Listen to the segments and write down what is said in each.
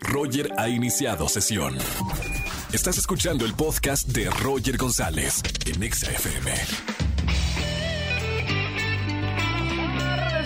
Roger ha iniciado sesión. Estás escuchando el podcast de Roger González en Exa FM.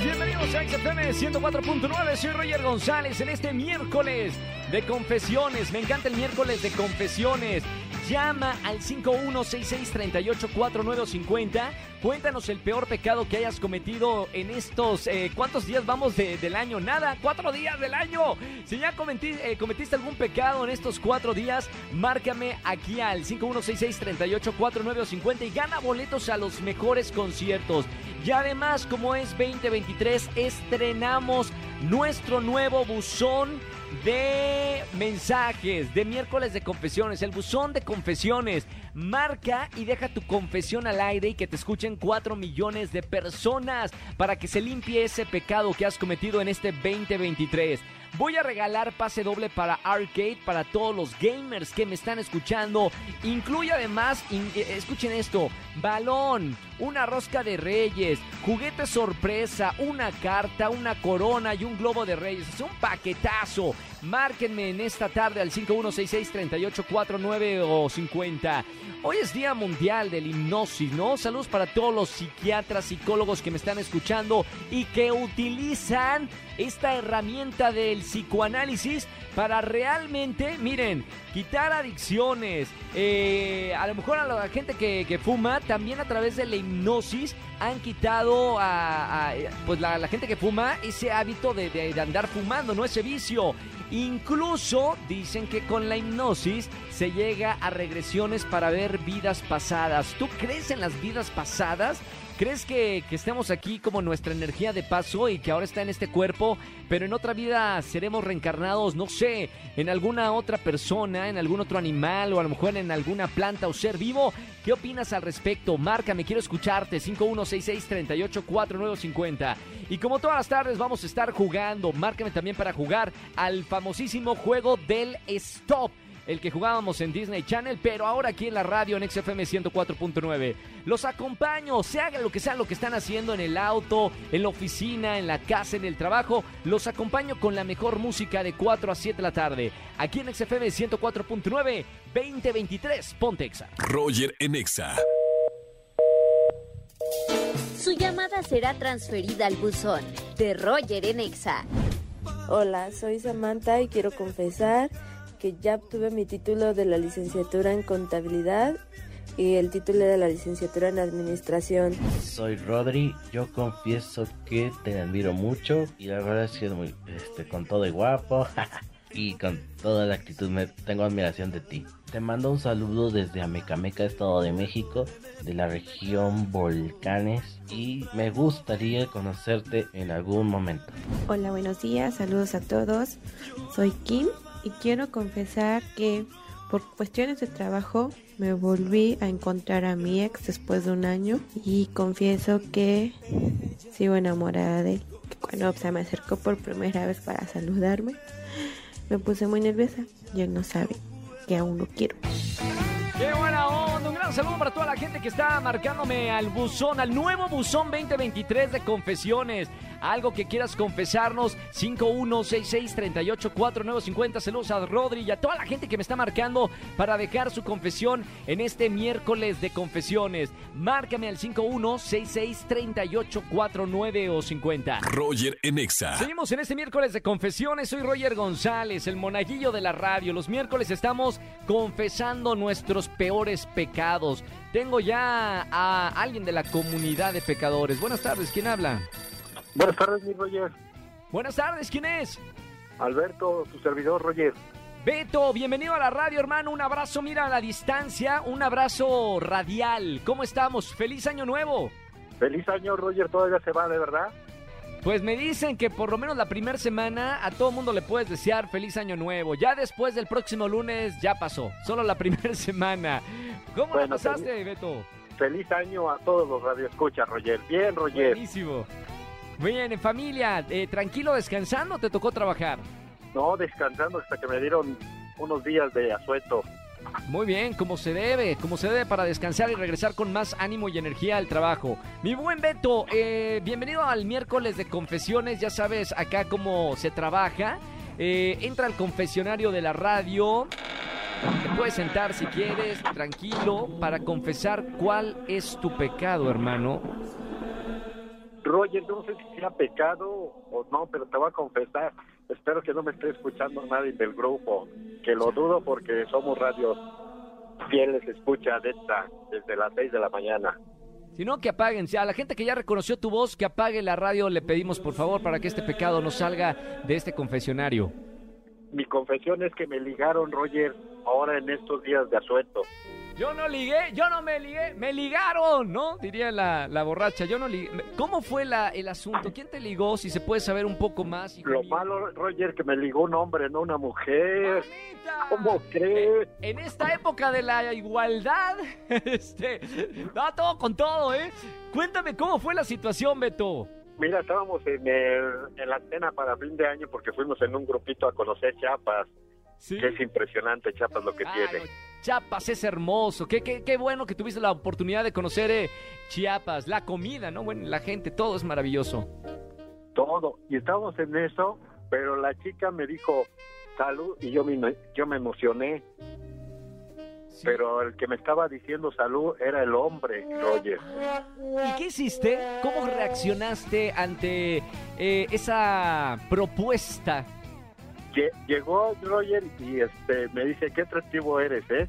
Bienvenidos a XFM 104.9, soy Roger González en este miércoles de confesiones. Me encanta el miércoles de confesiones. Llama al 5166384950. Cuéntanos el peor pecado que hayas cometido en estos. Eh, ¿Cuántos días vamos de- del año? Nada, cuatro días del año. Si ya eh, cometiste algún pecado en estos cuatro días, márcame aquí al 5166384950 y gana boletos a los mejores conciertos. Y además, como es 2023, estrenamos nuestro nuevo buzón de mensajes, de miércoles de confesiones, el buzón de confesiones. Marca y deja tu confesión al aire y que te escuchen 4 millones de personas para que se limpie ese pecado que has cometido en este 2023. Voy a regalar pase doble para Arcade para todos los gamers que me están escuchando. Incluye además, eh, escuchen esto, balón, una rosca de reyes, juguete sorpresa, una carta, una corona y un globo de reyes. Es un paquetazo. Márquenme en esta tarde al 5166-3849 o 50. Hoy es Día Mundial del Hipnosis, ¿no? Saludos para todos los psiquiatras, psicólogos que me están escuchando y que utilizan esta herramienta del psicoanálisis para realmente, miren, quitar adicciones. Eh, a lo mejor a la gente que, fuma, también a través de la hipnosis han quitado a, pues la, gente que fuma ese hábito de- de andar fumando, ¿no? Ese vicio. Incluso dicen que con la hipnosis se llega a regresiones para ver vidas pasadas. ¿Tú crees en las vidas pasadas? ¿Crees que, que estemos aquí como nuestra energía de paso y que ahora está en este cuerpo, pero en otra vida seremos reencarnados, no sé, en alguna otra persona, en algún otro animal o a lo mejor en alguna planta o ser vivo? ¿Qué opinas al respecto? Márcame, quiero escucharte, 5166-384950. Y como todas las tardes vamos a estar jugando, márcame también para jugar al famosísimo juego del stop el que jugábamos en Disney Channel, pero ahora aquí en la radio en XFM 104.9. Los acompaño, se haga lo que sea lo que están haciendo en el auto, en la oficina, en la casa, en el trabajo. Los acompaño con la mejor música de 4 a 7 de la tarde. Aquí en XFM 104.9, 2023, Pontexa. Roger en Exa. Su llamada será transferida al buzón de Roger en Exa. Hola, soy Samantha y quiero confesar que ya obtuve mi título de la licenciatura en contabilidad y el título de la licenciatura en administración. Soy Rodri, yo confieso que te admiro mucho y la verdad es que es muy, este, con todo y guapo y con toda la actitud me, tengo admiración de ti. Te mando un saludo desde Amecameca, Estado de México, de la región Volcanes y me gustaría conocerte en algún momento. Hola, buenos días, saludos a todos. Soy Kim y quiero confesar que por cuestiones de trabajo me volví a encontrar a mi ex después de un año y confieso que sigo enamorada de él. Cuando se me acercó por primera vez para saludarme, me puse muy nerviosa y él no sabe que aún lo quiero. ¡Qué buena onda! Un gran saludo para toda la gente que está marcándome al buzón, al nuevo buzón 2023 de confesiones. Algo que quieras confesarnos, 5166-384950. Saludos a Rodri y a toda la gente que me está marcando para dejar su confesión en este miércoles de confesiones. Márcame al 5166-3849 o 50. Roger en Exa. Seguimos en este miércoles de confesiones. Soy Roger González, el monaguillo de la radio. Los miércoles estamos confesando nuestros peores pecados. Tengo ya a alguien de la comunidad de pecadores. Buenas tardes, ¿quién habla? Buenas tardes, mi Roger. Buenas tardes, ¿quién es? Alberto, tu servidor, Roger. Beto, bienvenido a la radio, hermano. Un abrazo, mira, a la distancia. Un abrazo radial. ¿Cómo estamos? ¡Feliz año nuevo! Feliz año, Roger. Todavía se va, de verdad. Pues me dicen que por lo menos la primera semana a todo mundo le puedes desear feliz año nuevo. Ya después del próximo lunes ya pasó. Solo la primera semana. ¿Cómo la Bueno, pasaste, Beto? Feliz año a todos los radioescuchas, Roger. Bien, Roger. Buenísimo. Muy bien, en familia, eh, tranquilo descansando, te tocó trabajar. No, descansando hasta que me dieron unos días de asueto. Muy bien, como se debe, como se debe para descansar y regresar con más ánimo y energía al trabajo. Mi buen Beto, eh, bienvenido al miércoles de confesiones, ya sabes acá cómo se trabaja. Eh, entra al confesionario de la radio. Te puedes sentar si quieres, tranquilo, para confesar cuál es tu pecado, hermano. Roger, no sé si sea pecado o no, pero te voy a confesar. Espero que no me esté escuchando nadie del grupo, que lo dudo porque somos radios fieles, escucha de esta desde las 6 de la mañana. Si no, que apaguen. A la gente que ya reconoció tu voz, que apague la radio, le pedimos por favor para que este pecado no salga de este confesionario. Mi confesión es que me ligaron, Roger, ahora en estos días de asueto. Yo no ligué, yo no me ligué, me ligaron, ¿no? Diría la, la borracha, yo no ligué. ¿Cómo fue la, el asunto? ¿Quién te ligó? Si se puede saber un poco más. hijo Lo mío. malo, Roger, que me ligó un hombre, no una mujer. ¡Mamita! ¿Cómo crees? En esta época de la igualdad, este, va todo con todo, ¿eh? Cuéntame cómo fue la situación, Beto. Mira, estábamos en, el- en la cena para fin de año porque fuimos en un grupito a conocer Chiapas, Sí. que es impresionante Chiapas lo que tiene. Chiapas es hermoso. Qué, qué, qué bueno que tuviste la oportunidad de conocer eh, Chiapas. La comida, ¿no? Bueno, la gente, todo es maravilloso. Todo. Y estábamos en eso, pero la chica me dijo salud y yo me, yo me emocioné. Sí. Pero el que me estaba diciendo salud era el hombre, Roger. ¿Y qué hiciste? ¿Cómo reaccionaste ante eh, esa propuesta? Lle- Llegó Roger y este me dice, qué atractivo eres, ¿eh?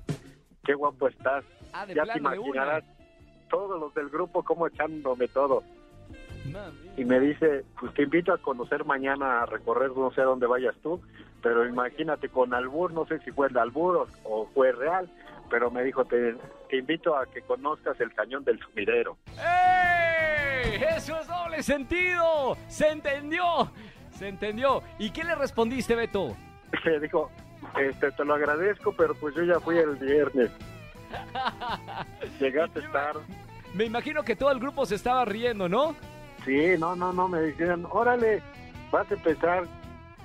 Qué guapo estás. Ah, Ya te imaginarás todos los del grupo como echándome todo. Y me dice, pues te invito a conocer mañana a recorrer, no sé dónde vayas tú, pero imagínate con albur, no sé si fue el albur o, o fue real, pero me dijo, te, te invito a que conozcas el cañón del sumidero. ¡Ey! ¡Eso es doble sentido! ¡Se entendió! ¡Se entendió! ¿Y qué le respondiste, Beto? Le dijo, este, te lo agradezco, pero pues yo ya fui el viernes. Llegaste tarde. Me imagino que todo el grupo se estaba riendo, ¿no? Sí, no, no, no, me decían, órale, vas a empezar,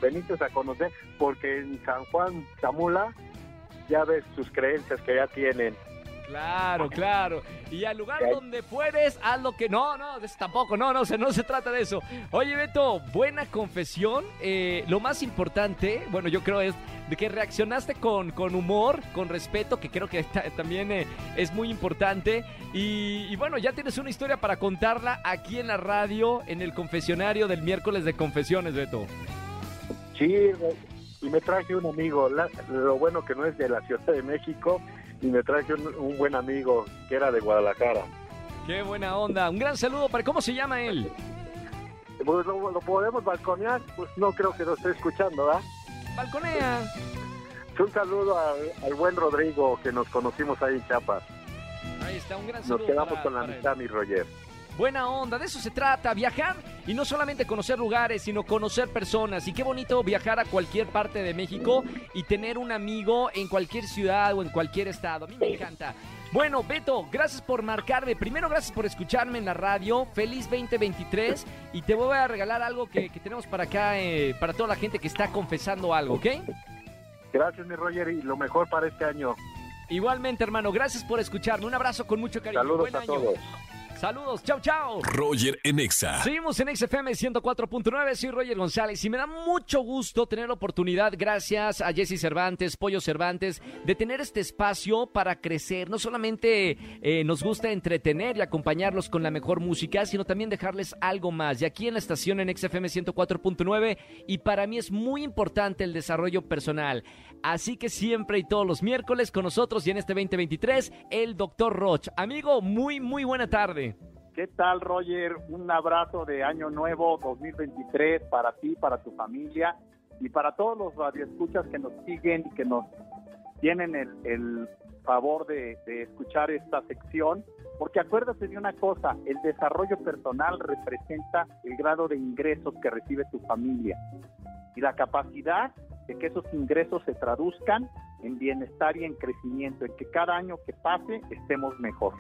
veniste a conocer, porque en San Juan, Zamula, ya ves sus creencias que ya tienen. Claro, claro. Y al lugar donde fueres, haz lo que... No, no, de eso tampoco, no, no, se, no se trata de eso. Oye, Beto, buena confesión. Eh, lo más importante, bueno, yo creo es de que reaccionaste con, con humor, con respeto, que creo que ta- también eh, es muy importante. Y, y bueno, ya tienes una historia para contarla aquí en la radio, en el confesionario del miércoles de confesiones, Beto. Sí, y me traje un amigo, la- lo bueno que no es de la Ciudad de México, y me traje un, un buen amigo que era de Guadalajara. Qué buena onda. Un gran saludo para... ¿Cómo se llama él? Pues lo, lo podemos balconear, pues no creo que lo esté escuchando, ¿verdad? Balconea. Un saludo al, al buen Rodrigo que nos conocimos ahí en Chiapas. Ahí está, un gran Nos saludo. quedamos para- con la amistad, mi Roger. Buena onda, de eso se trata, viajar y no solamente conocer lugares, sino conocer personas. Y qué bonito viajar a cualquier parte de México y tener un amigo en cualquier ciudad o en cualquier estado. A mí me encanta. Bueno, Beto, gracias por marcarme. Primero, gracias por escucharme en la radio. Feliz 2023. Y te voy a regalar algo que, que tenemos para acá, eh, para toda la gente que está confesando algo, ¿ok? Gracias, mi Roger, y lo mejor para este año. Igualmente, hermano, gracias por escucharme. Un abrazo con mucho cariño. Saludos Buen a año. todos. Saludos, chao, chao. Roger en Exa. Seguimos en XFM 104.9, soy Roger González y me da mucho gusto tener la oportunidad, gracias a Jesse Cervantes, Pollo Cervantes, de tener este espacio para crecer. No solamente eh, nos gusta entretener y acompañarlos con la mejor música, sino también dejarles algo más. Y aquí en la estación en XFM 104.9 y para mí es muy importante el desarrollo personal. Así que siempre y todos los miércoles con nosotros y en este 2023, el Dr. Roch. Amigo, muy, muy buena tarde. ¿Qué tal, Roger? Un abrazo de Año Nuevo 2023 para ti, para tu familia y para todos los radioescuchas que nos siguen y que nos tienen el, el favor de, de escuchar esta sección. Porque acuérdate de una cosa, el desarrollo personal representa el grado de ingresos que recibe tu familia y la capacidad de que esos ingresos se traduzcan en bienestar y en crecimiento, en que cada año que pase estemos mejor.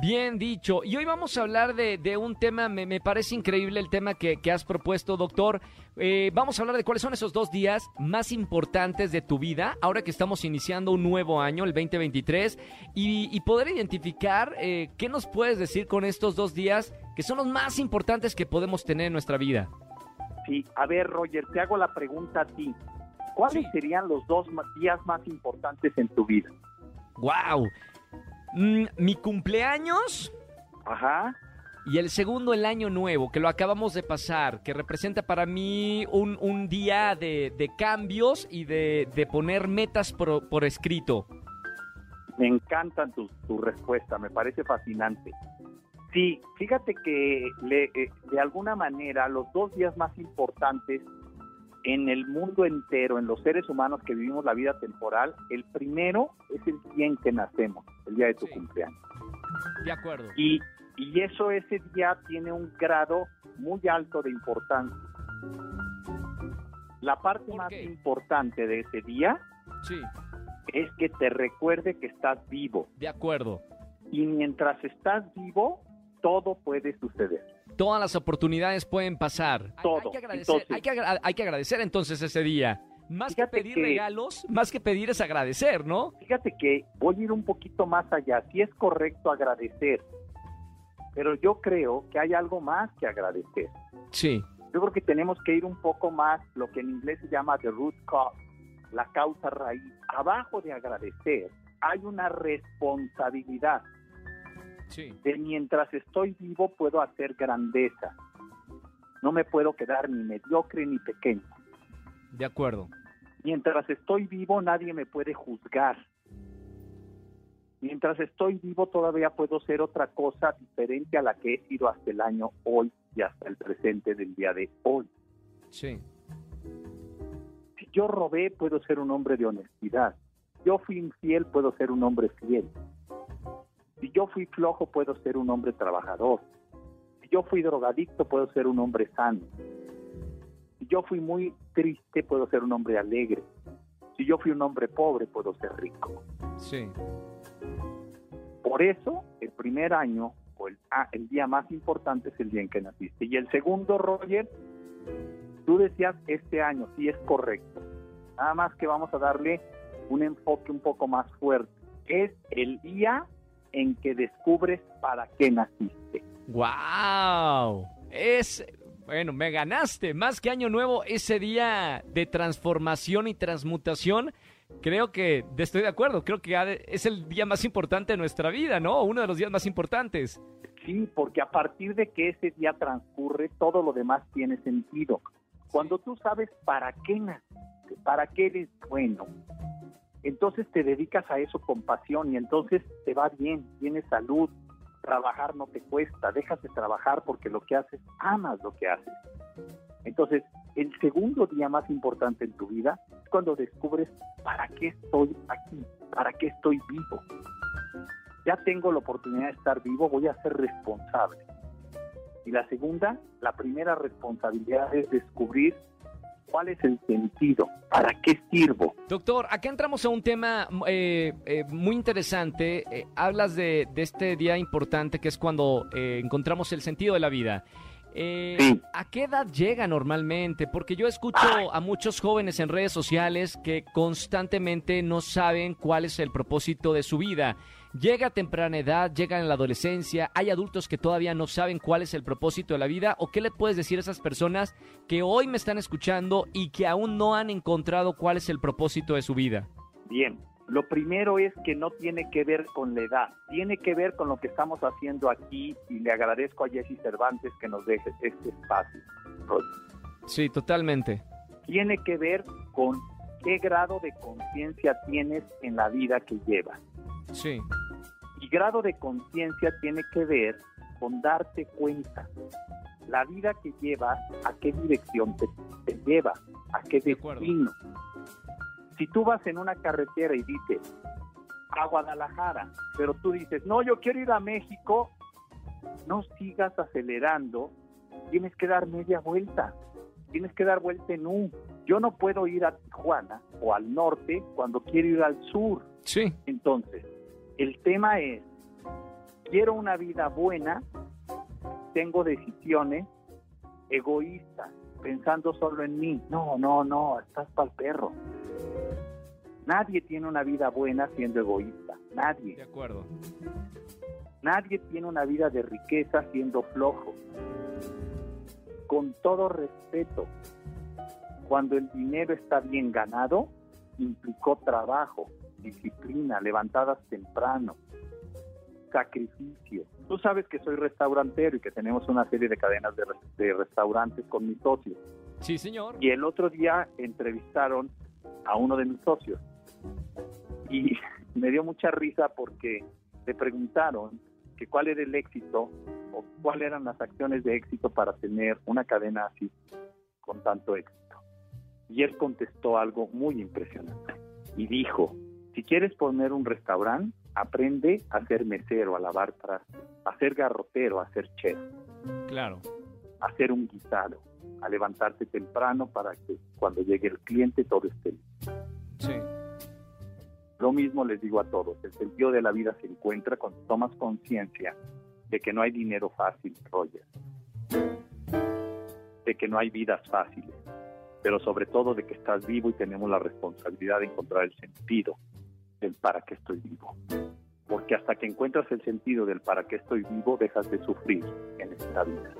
Bien dicho. Y hoy vamos a hablar de, de un tema, me, me parece increíble el tema que, que has propuesto, doctor. Eh, vamos a hablar de cuáles son esos dos días más importantes de tu vida, ahora que estamos iniciando un nuevo año, el 2023, y, y poder identificar eh, qué nos puedes decir con estos dos días que son los más importantes que podemos tener en nuestra vida. Sí, a ver, Roger, te hago la pregunta a ti. ¿Cuáles Sí. serían los dos días más importantes en tu vida? ¡Wow! mi cumpleaños Ajá. y el segundo, el año nuevo, que lo acabamos de pasar, que representa para mí un, un día de, de cambios y de, de poner metas por, por escrito. Me encantan tu, tu respuesta, me parece fascinante. Sí, fíjate que le- eh, de alguna manera los dos días más importantes en el mundo entero, en los seres humanos que vivimos la vida temporal, el primero es el día en que nacemos, el día de tu Sí. cumpleaños. De acuerdo. Y, y eso ese día tiene un grado muy alto de importancia. La parte ¿Por más qué? importante de ese día Sí, es que te recuerde que estás vivo. de acuerdo. Y mientras estás vivo, todo puede suceder. Todas las oportunidades pueden pasar. Hay- Hay, Todo. que agradecer, Entonces- hay, que agra- hay que agradecer entonces ese día. Más que pedir que- regalos, más que pedir es agradecer, ¿no? Fíjate que voy a ir un poquito más allá. Sí es correcto agradecer, pero yo creo que hay algo más que agradecer. Sí, Yo creo que tenemos que ir un poco más, lo que en inglés se llama the root cause, la causa raíz. Abajo de agradecer hay una responsabilidad sí. de mientras estoy vivo puedo hacer grandeza. No me puedo quedar ni mediocre ni pequeño. De acuerdo. Mientras estoy vivo nadie me puede juzgar. Mientras estoy vivo todavía puedo ser otra cosa diferente a la que he sido hasta el año hoy y hasta el presente del día de hoy. Sí, Si yo robé, puedo ser un hombre de honestidad. Yo fui infiel, puedo ser un hombre fiel. Si yo fui flojo, puedo ser un hombre trabajador. Si yo fui drogadicto, puedo ser un hombre sano. Si yo fui muy triste, puedo ser un hombre alegre. Si yo fui un hombre pobre, puedo ser rico. sí. Por eso, el primer año o el, ah, el día más importante es el día en que naciste. Y el segundo, Roger, tú decías este año, sí es correcto. Nada más que vamos a darle un enfoque un poco más fuerte. Es el día en que descubres para qué naciste. ¡Wow! Es. Bueno, me ganaste. Más que Año Nuevo, ese día de transformación y transmutación. Creo que estoy de acuerdo. Creo que es el día más importante de nuestra vida, ¿no? Uno de los días más importantes. Sí, porque a partir de que ese día transcurre, todo lo demás tiene sentido. Cuando tú sabes para qué naciste, para qué eres bueno, entonces te dedicas a eso con pasión y entonces te va bien, tienes salud, trabajar no te cuesta, dejas de trabajar porque lo que haces, amas lo que haces. Entonces, el segundo día más importante en tu vida es cuando descubres para qué estoy aquí, para qué estoy vivo. Ya tengo la oportunidad de estar vivo, voy a ser responsable. Y la segunda, la primera responsabilidad es descubrir cuál es el sentido, para qué sirvo. Doctor, acá entramos a un tema eh, eh, muy interesante. Eh, hablas de, de este día importante que es cuando eh, encontramos el sentido de la vida. Eh, Sí. ¿A qué edad llega normalmente? Porque yo escucho a muchos jóvenes en redes sociales que constantemente no saben cuál es el propósito de su vida. Llega a temprana edad, llega en la adolescencia, hay adultos que todavía no saben cuál es el propósito de la vida. ¿O qué le puedes decir a esas personas que hoy me están escuchando y que aún no han encontrado cuál es el propósito de su vida? Bien, lo primero es que no tiene que ver con la edad, tiene que ver con lo que estamos haciendo aquí y le agradezco a Jesse Cervantes que nos deje este espacio. Sí, totalmente. Tiene que ver con qué grado de conciencia tienes en la vida que llevas. Sí, Y grado de conciencia tiene que ver con darte cuenta. La vida que llevas, a qué dirección te, te lleva, a qué De acuerdo. Si tú vas en una carretera y dices a Guadalajara, pero tú dices, no, yo quiero ir a México, no sigas acelerando, tienes que dar media vuelta, tienes que dar vuelta en U. Yo no puedo ir a Tijuana o al norte cuando quiero ir al sur. sí, Entonces, el tema es, quiero una vida buena, tengo decisiones egoístas, pensando solo en mí. No, no, no, estás para el perro. Nadie tiene una vida buena siendo egoísta, de nadie. acuerdo. Nadie tiene una vida de riqueza siendo flojo. con todo respeto, cuando el dinero está bien ganado, implicó trabajo, disciplina, levantadas temprano, sacrificio. Tú sabes que soy restaurantero y que tenemos una serie de cadenas de, de restaurantes con mis socios. Sí, señor. Y el otro día entrevistaron a uno de mis socios y me dio mucha risa porque le preguntaron que cuál era el éxito o cuáles eran las acciones de éxito para tener una cadena así con tanto éxito. Y él contestó algo muy impresionante y dijo, si quieres poner un restaurante, aprende a ser mesero, a lavar trastes, a ser garrotero, a ser chef. Claro. A ser un guisado, a levantarte temprano para que cuando llegue el cliente todo esté listo. Sí. Lo mismo les digo a todos, el sentido de la vida se encuentra cuando tomas conciencia de que no hay dinero fácil, Roger, de que no hay vidas fáciles, pero sobre todo de que estás vivo y tenemos la responsabilidad de encontrar el sentido del para qué estoy vivo. Porque hasta que encuentras el sentido del para qué estoy vivo, dejas de sufrir en esta vida.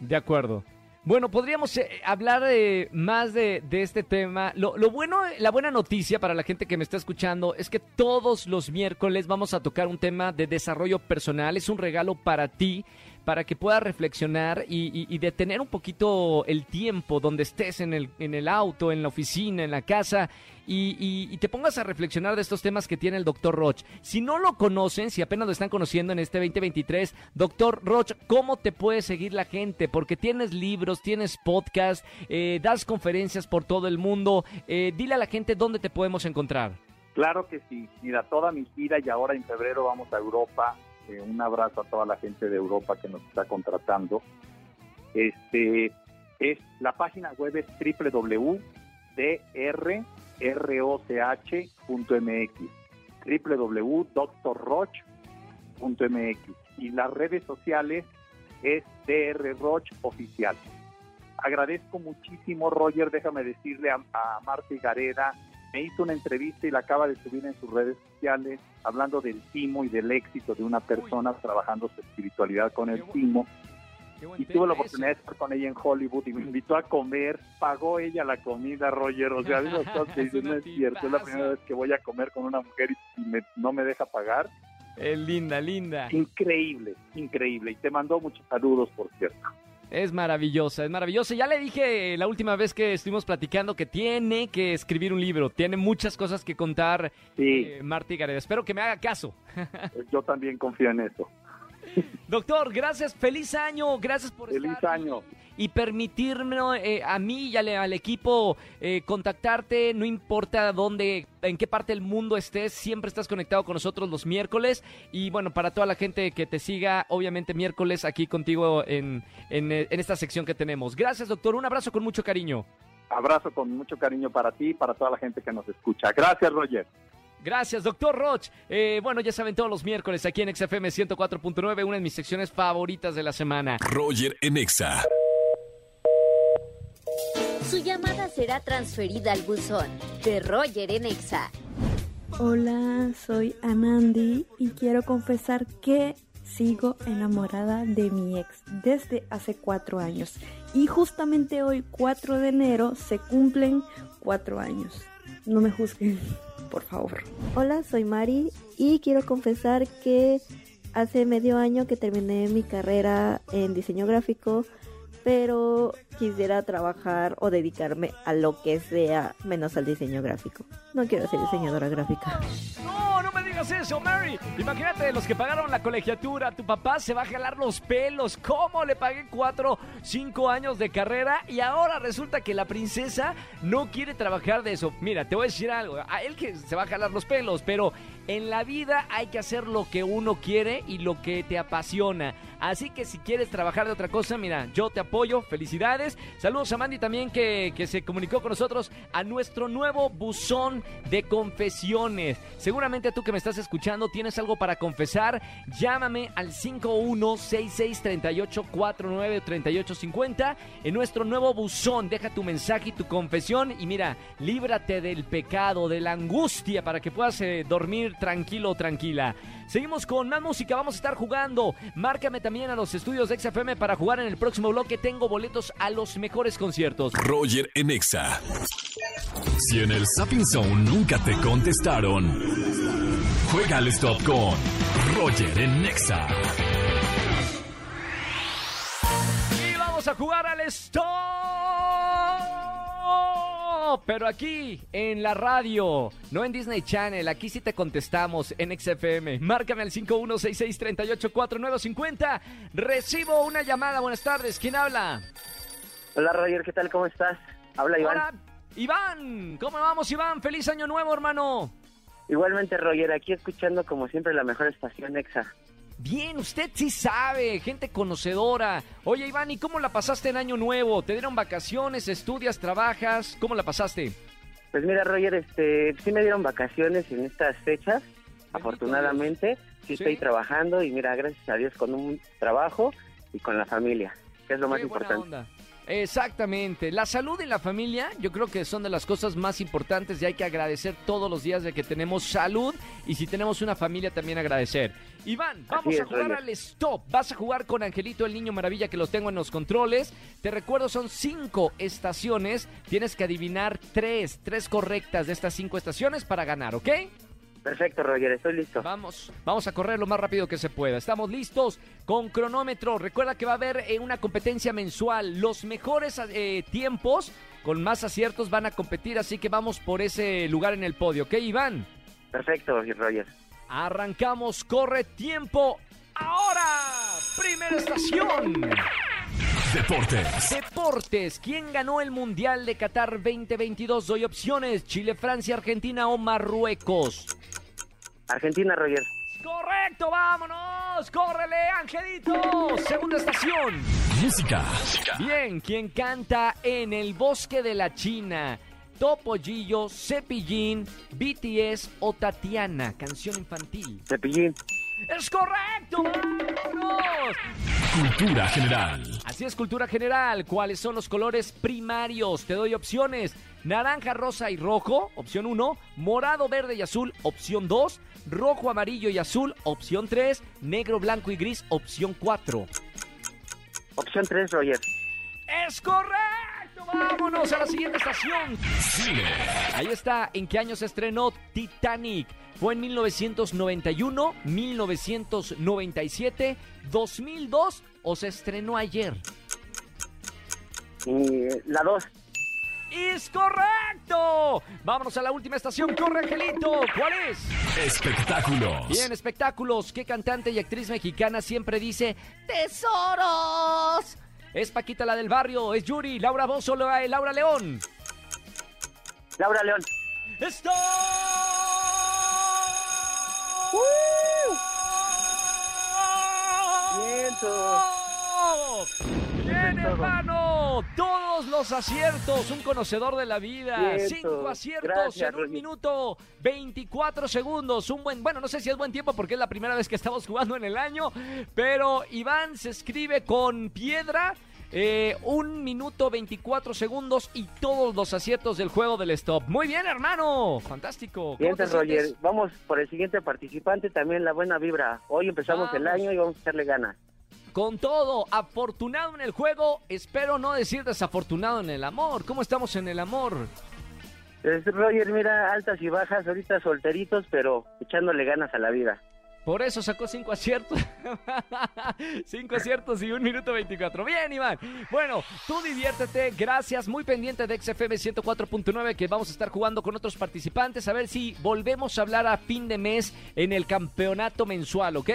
De acuerdo. Bueno, podríamos eh, hablar eh, más de, de este tema. Lo, lo bueno, la buena noticia para la gente que me está escuchando es que todos los miércoles vamos a tocar un tema de desarrollo personal. Es un regalo para ti para que puedas reflexionar y, detener un poquito el tiempo donde estés en el, en el auto, en la oficina, en la casa y te pongas a reflexionar de estos temas que tiene el doctor Roch. Si no lo conocen, si apenas lo están conociendo en este 2023, doctor Roch, ¿cómo te puede seguir la gente? Porque tienes libros, tienes podcast, eh, das conferencias por todo el mundo. Eh, dile a la gente dónde te podemos encontrar. Claro que sí, mira, toda mi gira y ahora en febrero vamos a Europa. Eh, un abrazo a toda la gente de Europa que nos está contratando. Este es la página web es www.drroch.mx www.drroch.mx y las redes sociales es drroch oficial. Agradezco muchísimo, Roger, déjame decirle a, a Marta Gareda, me hizo una entrevista y la acaba de subir en sus redes sociales, hablando del timo y del éxito de una persona trabajando su espiritualidad con el timo. Y tuve la oportunidad de estar con ella en Hollywood y me invitó a comer, pagó ella la comida, Roger. O sea, digo, cosas que no es cierto, es la primera vez que voy a comer con una mujer y me- no me deja pagar. Es linda, linda. Increíble, increíble. Y te mandó muchos saludos, por cierto. Es maravillosa, es maravillosa. Ya le dije la última vez que estuvimos platicando que tiene que escribir un libro. Tiene muchas cosas que contar Sí, eh, Marta Gareda. Espero que me haga caso. yo también confío en eso. Doctor, gracias. Feliz año. Gracias por Feliz estar año. y, permitirme eh, a mí y al, al equipo eh, contactarte. No importa dónde, en qué parte del mundo estés, siempre estás conectado con nosotros los miércoles. Y bueno, para toda la gente que te siga, obviamente miércoles aquí contigo en, en, eh, en esta sección que tenemos. Gracias, doctor. Un abrazo con mucho cariño. Abrazo con mucho cariño para ti y para toda la gente que nos escucha. Gracias, Roger. Gracias, doctor Roch. Eh, bueno, ya saben, todos los miércoles aquí en XFM 104.9, una de mis secciones favoritas de la semana. Roger en Exa. Su llamada será transferida al buzón de Roger en Exa. Hola, soy Anandi y quiero confesar que sigo enamorada de mi ex desde hace cuatro años. Y justamente hoy, 4 de enero, se cumplen cuatro años. No me juzguen, por favor. Hola, soy Mari y quiero confesar que hace medio año que terminé mi carrera en diseño gráfico, pero quisiera trabajar o dedicarme a lo que sea menos al diseño gráfico. No quiero ser diseñadora gráfica. No, no digas eso, Mary. Imagínate los que pagaron la colegiatura. Tu papá se va a jalar los pelos. ¿Cómo le pagué cuatro, cinco años de carrera? Y ahora resulta que la princesa no quiere trabajar de eso. Mira, te voy a decir algo. A él que se va a jalar los pelos, pero en la vida hay que hacer lo que uno quiere y lo que te apasiona. Así que si quieres trabajar de otra cosa, mira, yo te apoyo. Felicidades. Saludos a Mandy también que, que se comunicó con nosotros a nuestro nuevo buzón de confesiones. Seguramente tú que me estás estás escuchando, tienes algo para confesar, llámame al 516638493850 en nuestro nuevo buzón. Deja tu mensaje y tu confesión y mira, líbrate del pecado, de la angustia para que puedas eh, dormir tranquilo o tranquila. Seguimos con más música, vamos a estar jugando. Márcame también a los estudios de XFM para jugar en el próximo bloque. Tengo boletos a los mejores conciertos. Roger en Exa. Si en el Sapping Zone nunca te contestaron, juega al stop con Roger en Exa. Y vamos a jugar al stop. Pero aquí en la radio, no en Disney Channel, aquí sí te contestamos en XFM. Márcame al 5166384950. Recibo una llamada. Buenas tardes. ¿Quién habla? Hola Roger, ¿qué tal? ¿Cómo estás? Habla Iván. Hola, Iván. ¿Cómo vamos, Iván? Feliz año nuevo, hermano. Igualmente Roger, aquí escuchando como siempre la mejor estación Exa. Bien, usted sí sabe, gente conocedora. Oye, Iván, ¿y cómo la pasaste en Año Nuevo? ¿Te dieron vacaciones, estudias, trabajas? ¿Cómo la pasaste? Pues mira Roger, este, sí me dieron vacaciones en estas fechas, afortunadamente. Sí, Sí. estoy trabajando y mira, gracias a Dios con un trabajo y con la familia, que es lo más Qué importante. onda. Exactamente. La salud y la familia yo creo que son de las cosas más importantes y hay que agradecer todos los días de que tenemos salud y si tenemos una familia también agradecer. Iván, vamos a jugar al stop. Vas a jugar con Angelito el Niño Maravilla que los tengo en los controles. Te recuerdo, son cinco estaciones. Tienes que adivinar tres, tres correctas de estas cinco estaciones para ganar, ¿ok? Perfecto Roger, estoy listo. Vamos, vamos a correr lo más rápido que se pueda. Estamos listos con cronómetro. Recuerda que va a haber eh, una competencia mensual. Los mejores eh, tiempos con más aciertos van a competir, así que vamos por ese lugar en el podio, ¿ok, Iván? Perfecto Roger. Arrancamos, corre tiempo. Ahora, primera estación. Deportes. Deportes. ¿Quién ganó el Mundial de Qatar 2022? Doy opciones. Chile, Francia, Argentina o Marruecos. Argentina Roger. Correcto, vámonos. Córrele, Angelito. Segunda estación. Música. Bien, ¿quién canta en el bosque de la China? Topollillo, Cepillín, BTS o Tatiana, canción infantil. Cepillín. ¡Es correcto! ¡Vámonos! Cultura general. Así es, cultura general. ¿Cuáles son los colores primarios? Te doy opciones. Naranja, rosa y rojo, opción 1. Morado, verde y azul, opción 2. Rojo, amarillo y azul, opción 3. Negro, blanco y gris, opción 4. Opción 3 Roger. ¡Es correcto! ¡Vámonos a la siguiente estación! Cine. Ahí está, ¿en qué año se estrenó Titanic? ¿Fue en 1991, 1997, 2002 o se estrenó ayer? Y la 2. ¡Es correcto! Vámonos a la última estación, corre Angelito. ¿Cuál es? Espectáculos. Bien, espectáculos. ¿Qué cantante y actriz mexicana siempre dice tesoros? Es Paquita la del barrio, es Yuri, Laura Bozo, eh, Laura León. Laura León. ¡Stop! Viento. Bien, hermano. Todos los aciertos. Un conocedor de la vida. Cinco aciertos Gracias, en un Roger. minuto 24 segundos. Un buen, bueno, no sé si es buen tiempo porque es la primera vez que estamos jugando en el año. Pero Iván se escribe con piedra. eh, un minuto 24 segundos y todos los aciertos del juego del stop. Muy bien, hermano. Fantástico. ¿Cómo Bien, te Roger. sientes? Vamos por el siguiente participante, también la buena vibra. Hoy empezamos el año y vamos a echarle ganas. Con todo, afortunado en el juego, espero no decir desafortunado en el amor. ¿Cómo estamos en el amor? Es, Roger, mira, altas y bajas, ahorita solteritos, pero echándole ganas a la vida. Por eso sacó cinco aciertos. cinco aciertos y un minuto 24. Bien, Iván. Bueno, tú diviértete. Gracias. Muy pendiente de XFM 104.9 que vamos a estar jugando con otros participantes. A ver si volvemos a hablar a fin de mes en el campeonato mensual, ¿ok?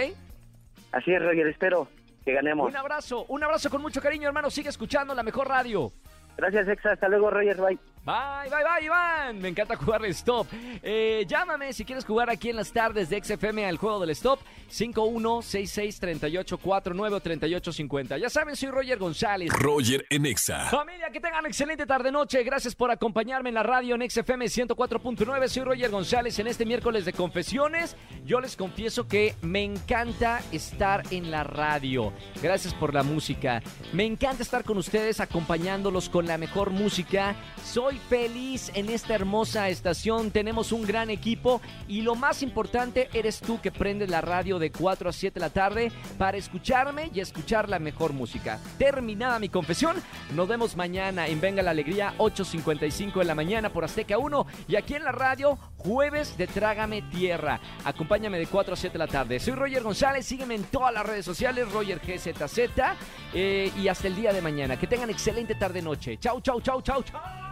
Así es, Roger, espero que ganemos. Un abrazo. Un abrazo con mucho cariño, hermano. Sigue escuchando la mejor radio. Gracias, Exa. Hasta luego, Roger. Bye. Bye, bye, bye, Iván. Me encanta jugar stop. Eh, llámame si quieres jugar aquí en las tardes de XFM al juego del stop. 51663849 o 3850. Ya saben, soy Roger González. Roger en Exa. Familia, que tengan excelente tarde-noche. Gracias por acompañarme en la radio en XFM 104.9. Soy Roger González en este miércoles de confesiones. Yo les confieso que me encanta estar en la radio. Gracias por la música. Me encanta estar con ustedes acompañándolos con la mejor música. Feliz en esta hermosa estación. Tenemos un gran equipo y lo más importante eres tú que prendes la radio de 4 a 7 de la tarde para escucharme y escuchar la mejor música. Terminada mi confesión, nos vemos mañana en Venga la Alegría 8.55 de la mañana por Azteca 1 y aquí en la radio jueves de Trágame Tierra. Acompáñame de 4 a 7 de la tarde. Soy Roger González, sígueme en todas las redes sociales, Roger GZZ eh, y hasta el día de mañana. Que tengan excelente tarde-noche. Chau, chau, chau, chau, chau.